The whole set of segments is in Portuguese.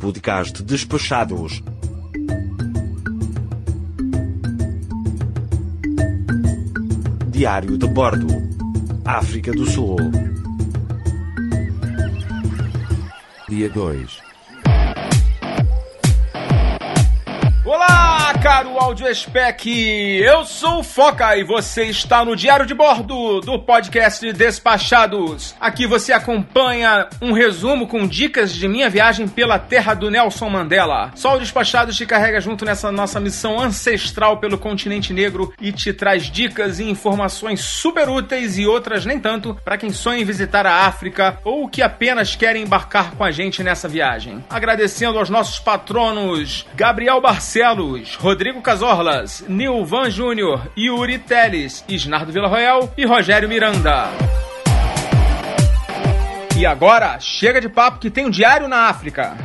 podcast Despachados. Diário de Bordo, África do Sul. Dia 2. Caro Audio Spec! Eu sou o Foca e você está no Diário de Bordo do podcast Despachados. Aqui você acompanha um resumo com dicas de minha viagem pela terra do Nelson Mandela. Só o Despachados te carrega junto nessa nossa missão ancestral pelo continente negro e te traz dicas e informações super úteis e outras nem tanto para quem sonha em visitar a África ou que apenas querem embarcar com a gente nessa viagem. Agradecendo aos nossos patronos Gabriel Barcelos, Rodrigo Casorlas, Nilvan Júnior, Yuri Teles, Isnardo Villarroel e Rogério Miranda. E agora, chega de papo que tem um diário na África.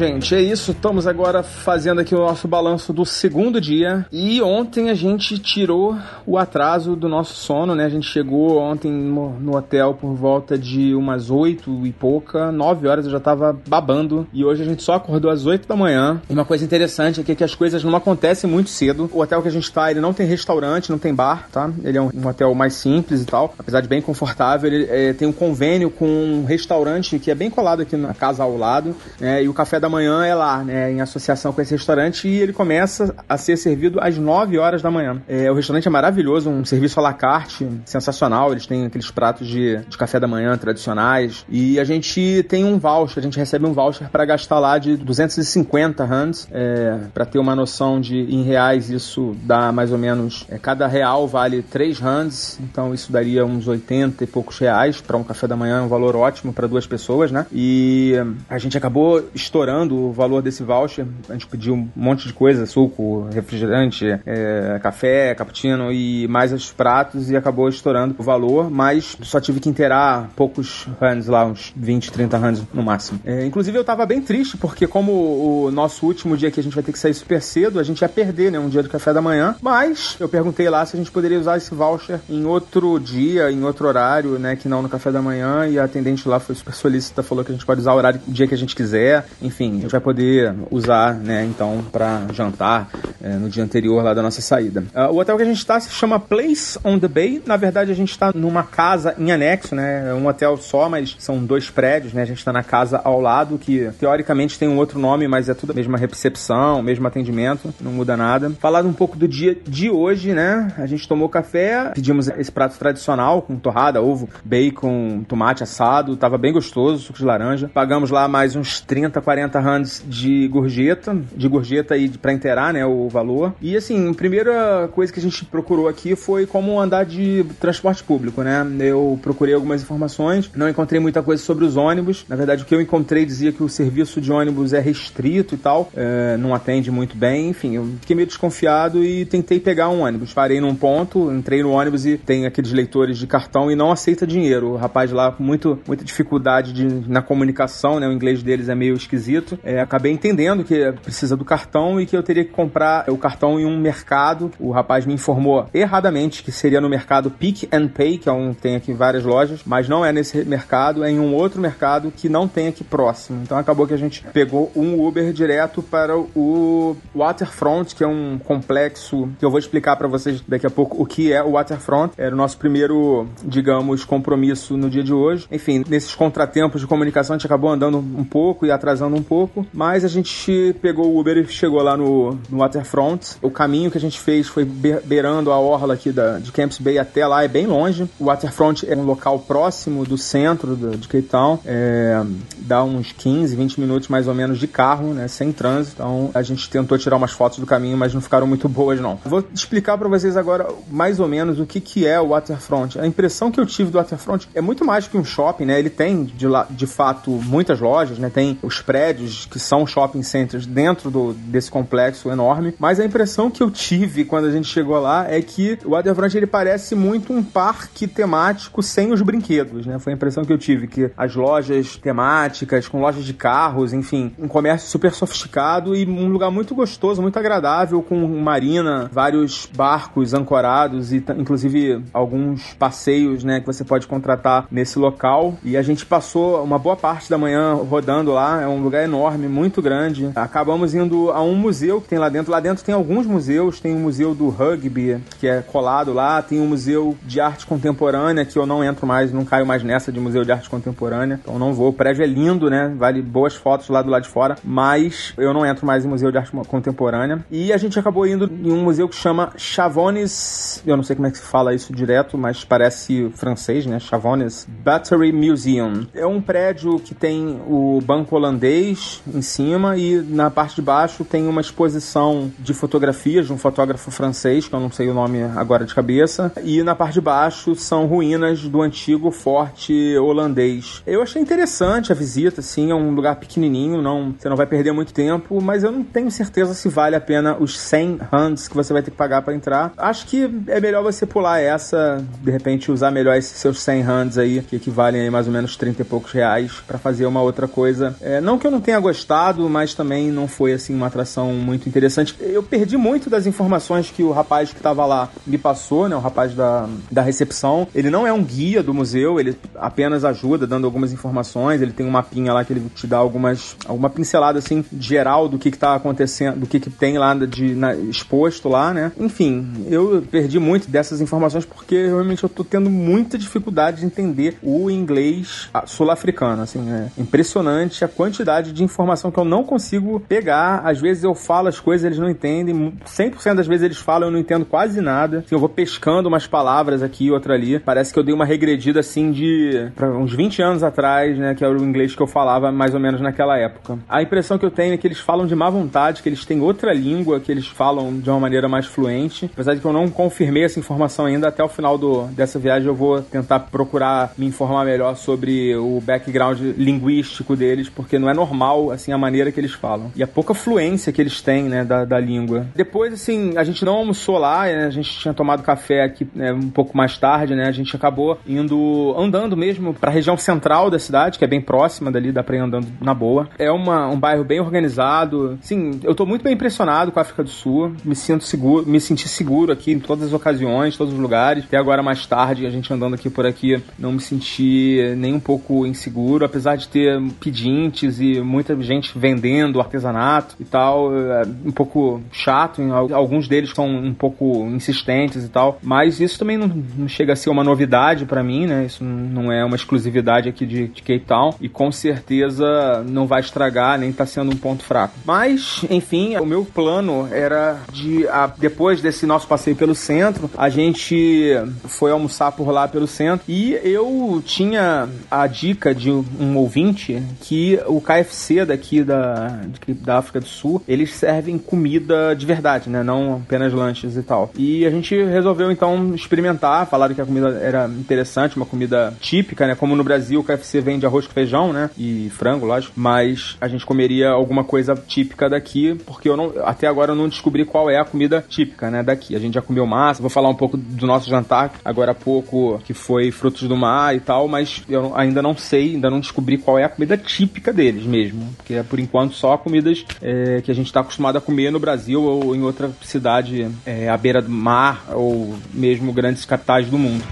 Gente, é isso. Estamos agora fazendo aqui o nosso balanço do segundo dia. E ontem a gente tirou o atraso do nosso sono, né? A gente chegou ontem no, hotel por volta de umas oito e pouca, nove horas eu já tava babando. E hoje a gente só acordou às oito da manhã. E uma coisa interessante aqui é que as coisas não acontecem muito cedo. O hotel que a gente tá, ele não tem restaurante, não tem bar, tá? Ele é um, um hotel mais simples e tal, apesar de bem confortável. Ele é, tem um convênio com um restaurante que é bem colado aqui na casa ao lado, né? E o café da manhã é lá, né, em associação com esse restaurante, e ele começa a ser servido às 9 horas da manhã. É, o restaurante é maravilhoso, um serviço à la carte, sensacional, eles têm aqueles pratos de, de café da manhã tradicionais, e a gente tem um voucher, a gente recebe um voucher para gastar lá de 250 rands, é, para ter uma noção de, em reais, isso dá mais ou menos, é, cada real vale 3 rands, então isso daria uns 80 e poucos reais para um café da manhã, um valor ótimo para duas pessoas, né, e a gente acabou estourando o valor desse voucher. A gente pediu um monte de coisa, suco, refrigerante, é, café, cappuccino e mais os pratos e acabou estourando o valor, mas só tive que inteirar poucos rands lá, uns 20, 30 rands no máximo. É, inclusive eu tava bem triste porque como o nosso último dia que a gente vai ter que sair super cedo, a gente ia perder, né, um dia do café da manhã, mas eu perguntei lá se a gente poderia usar esse voucher em outro dia, em outro horário, né, que não no café da manhã e a atendente lá foi super solícita, falou que a gente pode usar o horário, o dia que a gente quiser, enfim, a gente vai poder usar, né, então, para jantar é, no dia anterior lá da nossa saída. Uh, o hotel que a gente está se chama Place on the Bay. Na verdade, a gente está numa casa em anexo, né? É um hotel só, mas são dois prédios, né? A gente está na casa ao lado, que teoricamente tem um outro nome, mas é tudo a mesma recepção, mesmo atendimento, não muda nada. Falado um pouco do dia de hoje, né? A gente tomou café, pedimos esse prato tradicional com torrada, ovo, bacon, tomate assado, tava bem gostoso, suco de laranja. Pagamos lá mais uns 30, 40 rands de gorjeta, de gorjeta aí para inteirar, né, o valor. E assim, a primeira coisa que a gente procurou aqui foi como andar de transporte público, né? Eu procurei algumas informações, não encontrei muita coisa sobre os ônibus. Na verdade, o que eu encontrei dizia que o serviço de ônibus é restrito e tal, é, não atende muito bem. Enfim, eu fiquei meio desconfiado e tentei pegar um ônibus. Parei num ponto, entrei no ônibus e tem aqueles leitores de cartão e não aceita dinheiro. O rapaz lá com muito, muita dificuldade de, na comunicação, né? O inglês deles é meio esquisito. É, acabei entendendo que precisa do cartão e que eu teria que comprar o cartão em um mercado. O rapaz me informou erradamente que seria no mercado Pick and Pay, que é um tem aqui várias lojas, mas não é nesse mercado, é em um outro mercado que não tem aqui próximo. Então acabou que a gente pegou um Uber direto para o Waterfront, que é um complexo que eu vou explicar para vocês daqui a pouco o que é o Waterfront. Era o nosso primeiro, digamos, compromisso no dia de hoje. Enfim, nesses contratempos de comunicação a gente acabou andando um pouco e atrasando um pouco, mas a gente pegou o Uber e chegou lá no, no Waterfront. O caminho que a gente fez foi beirando a orla aqui da, de Camps Bay até lá, é bem longe. O Waterfront é um local próximo do centro do, de Cape Town, é, dá uns 15, 20 minutos mais ou menos de carro, né, sem trânsito. Então a gente tentou tirar umas fotos do caminho, mas não ficaram muito boas não. Vou explicar para vocês agora mais ou menos o que, que é o Waterfront. A impressão que eu tive do Waterfront é muito mais que um shopping, né? Ele tem de, de fato muitas lojas, né? Tem os prédios prédios que são shopping centers dentro do, desse complexo enorme, mas a impressão que eu tive quando a gente chegou lá é que o Waterfront ele parece muito um parque temático sem os brinquedos, né? Foi a impressão que eu tive que as lojas temáticas, com lojas de carros, enfim, um comércio super sofisticado e um lugar muito gostoso, muito agradável, com marina, vários barcos ancorados e inclusive alguns passeios, né, que você pode contratar nesse local. E a gente passou uma boa parte da manhã rodando lá, é um lugar enorme, muito grande. Acabamos indo a um museu que tem lá dentro. Lá dentro tem alguns museus, tem o museu do rugby, que é colado lá, tem o museu de arte contemporânea, que eu não entro mais, não caio mais nessa de museu de arte contemporânea, então não vou. O prédio é lindo, né? Vale boas fotos lá do lado de fora, mas eu não entro mais em museu de arte contemporânea. E a gente acabou indo em um museu que chama Chavones, eu não sei como é que se fala isso direto, mas parece francês, né? Chavones Battery Museum. É um prédio que tem o banco holandês em cima e na parte de baixo tem uma exposição de fotografias de um fotógrafo francês, que eu não sei o nome agora de cabeça, e na parte de baixo são ruínas do antigo forte holandês. Eu achei interessante a visita, sim, é um lugar pequenininho, não, você não vai perder muito tempo, mas eu não tenho certeza se vale a pena os 100 rands que você vai ter que pagar para entrar. Acho que é melhor você pular essa, de repente usar melhor esses seus 100 rands aí, que equivalem a mais ou menos 30 e poucos reais, para fazer uma outra coisa. É, não que eu não tenha gostado, mas também não foi assim uma atração muito interessante. Eu perdi muito das informações que o rapaz que estava lá me passou, né, o rapaz da, da recepção. Ele não é um guia do museu, ele apenas ajuda dando algumas informações, ele tem um mapinha lá que ele te dá algumas alguma pincelada assim geral do que está acontecendo, do que, que tem lá de na, exposto lá, né? Enfim, eu perdi muito dessas informações porque realmente eu tô tendo muita dificuldade de entender o inglês sul-africano, assim, é impressionante a quantidade de informação que eu não consigo pegar. Às vezes eu falo as coisas, eles não entendem, 100% das vezes eles falam, eu não entendo quase nada. Assim, eu vou pescando umas palavras aqui e outra ali. Parece que eu dei uma regredida assim de uns 20 anos atrás, né, que era o inglês que eu falava mais ou menos naquela época. A impressão que eu tenho é que eles falam de má vontade, que eles têm outra língua que eles falam de uma maneira mais fluente. Apesar de que eu não confirmei essa informação ainda, até o final do, dessa viagem eu vou tentar procurar me informar melhor sobre o background linguístico deles, porque não é normal, assim, a maneira que eles falam. E a pouca fluência que eles têm, né, da, da língua. Depois, assim, a gente não almoçou lá, né, a gente tinha tomado café aqui né, um pouco mais tarde, né, a gente acabou indo, andando mesmo para a região central da cidade, que é bem próxima dali, dá pra ir andando na boa. É uma, um bairro bem organizado. Sim, eu tô muito bem impressionado com a África do Sul, me sinto seguro, me senti seguro aqui em todas as ocasiões, todos os lugares. Até agora mais tarde, a gente andando aqui por aqui, não me senti nem um pouco inseguro, apesar de ter pedintes e muita gente vendendo artesanato e tal, é um pouco chato, alguns deles são um pouco insistentes e tal, mas isso também não, não chega a ser uma novidade para mim, né? Isso não é uma exclusividade aqui de, de Cape Town e com certeza não vai estragar, nem tá sendo um ponto fraco. Mas, enfim, o meu plano era de, a, depois desse nosso passeio pelo centro, a gente foi almoçar por lá pelo centro e eu tinha a dica de um ouvinte que o KFC daqui da, da África do Sul, eles servem comida de verdade, né? Não apenas lanches e tal. E a gente resolveu então experimentar, falaram que a comida era interessante, uma comida típica, né? Como no Brasil o KFC vende arroz com feijão, né? E frango, lógico. Mas a gente comeria alguma coisa típica daqui, porque eu não, até agora eu não descobri qual é a comida típica, né? Daqui. A gente já comeu massa, vou falar um pouco do nosso jantar agora há pouco, que foi frutos do mar e tal, mas eu ainda não sei, ainda não descobri qual é a comida típica deles mesmo. Porque é por enquanto só comidas é, que a gente está acostumado a comer no Brasil ou em outra cidade é, à beira do mar ou mesmo grandes capitais do mundo.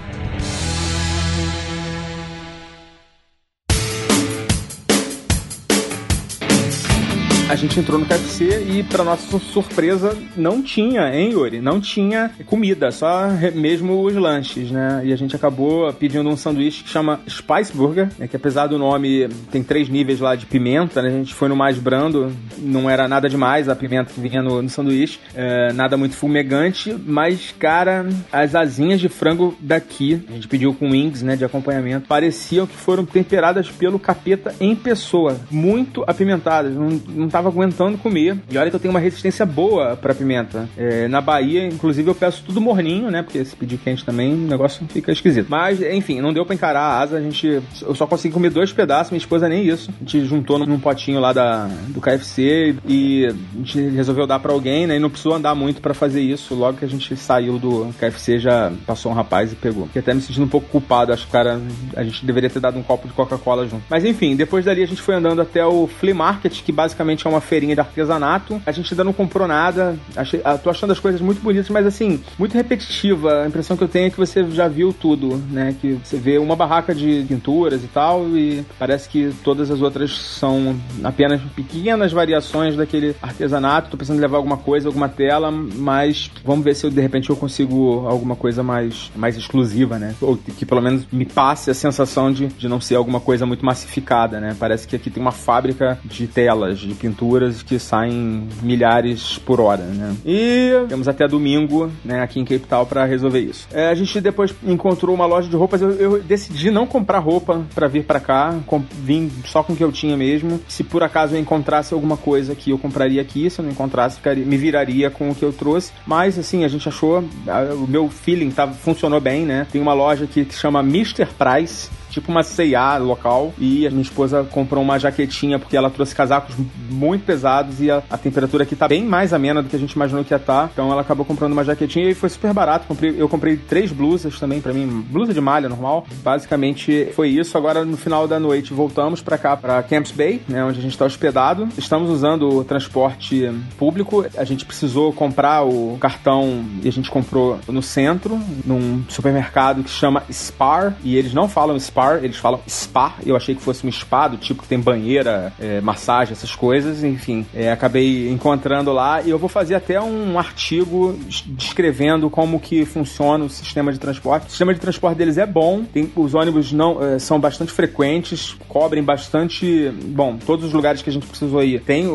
A gente entrou no KFC e, para nossa surpresa, não tinha, hein, Yuri? Não tinha comida, só mesmo os lanches, né? E a gente acabou pedindo um sanduíche que chama Spice Burger, né? que apesar do nome, tem três níveis lá de pimenta, né? A gente foi no mais brando, não era nada demais a pimenta que vinha no, no sanduíche, é, nada muito fumegante, mas, cara, as asinhas de frango daqui, a gente pediu com wings, né, de acompanhamento, pareciam que foram temperadas pelo capeta em pessoa, muito apimentadas, não, não tava aguentando comer. E olha que eu tenho uma resistência boa pra pimenta. É, na Bahia, inclusive, eu peço tudo morninho, né? Porque se pedir quente também, o negócio fica esquisito. Mas, enfim, não deu pra encarar a asa. A gente. Eu só consegui comer dois pedaços, minha esposa nem isso. A gente juntou num potinho lá da, do KFC e a gente resolveu dar pra alguém, né? E não precisou andar muito pra fazer isso. Logo que a gente saiu do KFC, já passou um rapaz e pegou. Fiquei até me sentindo um pouco culpado. Acho que, cara, a gente deveria ter dado um copo de Coca-Cola junto. Mas enfim, depois dali a gente foi andando até o Flea Market, que basicamente é uma feirinha de artesanato. A gente ainda não comprou nada. Achei, ah, tô achando as coisas muito bonitas, mas assim, muito repetitiva. A impressão que eu tenho é que você já viu tudo, né? Que você vê uma barraca de pinturas e tal, e parece que todas as outras são apenas pequenas variações daquele artesanato. Tô pensando em levar alguma coisa, alguma tela, mas vamos ver se eu, de repente eu consigo alguma coisa mais, mais exclusiva, né? Ou que pelo menos me passe a sensação de, de não ser alguma coisa muito massificada, né? Parece que aqui tem uma fábrica de telas, de pinturas que saem milhares por hora, né? E temos até domingo, né, aqui em Cape Town para resolver isso. É, a gente depois encontrou uma loja de roupas. Eu, eu decidi não comprar roupa para vir para cá. Com, vim só com o que eu tinha mesmo. Se por acaso eu encontrasse alguma coisa que eu compraria aqui, se eu não encontrasse, ficaria, me viraria com o que eu trouxe. Mas assim, a gente achou, a, o meu feeling tá, funcionou bem, né? Tem uma loja aqui que chama Mr. Price tipo uma C&A local e a minha esposa comprou uma jaquetinha porque ela trouxe casacos muito pesados e a, a temperatura aqui tá bem mais amena do que a gente imaginou que ia estar. Tá. Então ela acabou comprando uma jaquetinha e foi super barato. Comprei, eu comprei três blusas também para mim, blusa de malha normal. Basicamente foi isso. Agora no final da noite voltamos para cá para Camps Bay, né, onde a gente está hospedado. Estamos usando o transporte público. A gente precisou comprar o cartão e a gente comprou no centro, num supermercado que chama Spar e eles não falam Spar eles falam spa, eu achei que fosse um spa do tipo que tem banheira, é, massagem, essas coisas, enfim. É, acabei encontrando lá e eu vou fazer até um artigo descrevendo como que funciona o sistema de transporte. O sistema de transporte deles é bom, tem, os ônibus não é, são bastante frequentes, cobrem bastante, bom, todos os lugares que a gente precisou ir tem,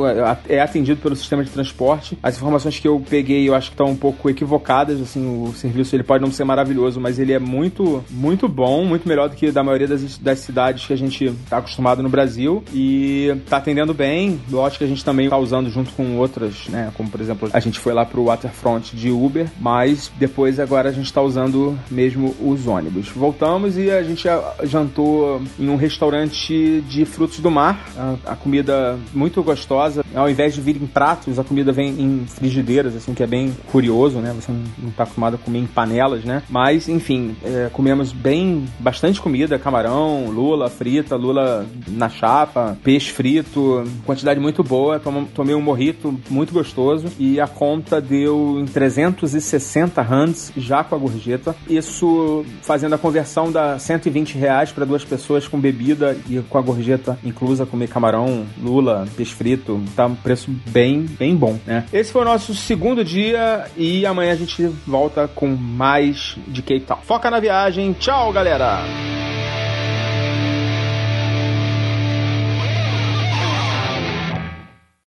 é, é atendido pelo sistema de transporte. As informações que eu peguei eu acho que estão um pouco equivocadas, assim, o serviço ele pode não ser maravilhoso, mas ele é muito, muito bom, muito melhor do que da maioria maioria das, das cidades que a gente está acostumado no Brasil e está atendendo bem. Lógico que a gente também está usando junto com outras, né? Como por exemplo, a gente foi lá pro Waterfront de Uber, mas depois agora a gente está usando mesmo os ônibus. Voltamos e a gente jantou em um restaurante de frutos do mar. A, a comida muito gostosa. Ao invés de vir em pratos, a comida vem em frigideiras, assim, que é bem curioso, né? Você não está acostumado a comer em panelas, né? Mas, enfim, é, comemos bem, bastante comida, camarão, lula frita, lula na chapa, peixe frito, quantidade muito boa. Tomei um morrito muito gostoso e a conta deu em 360 rands já com a gorjeta. Isso fazendo a conversão da 120 reais para duas pessoas com bebida e com a gorjeta inclusa, comer camarão, lula, peixe frito. Tá um preço bem, bem bom, né? Esse foi o nosso segundo dia e amanhã a gente volta com mais de Cape Town. Foca na viagem. Tchau, galera!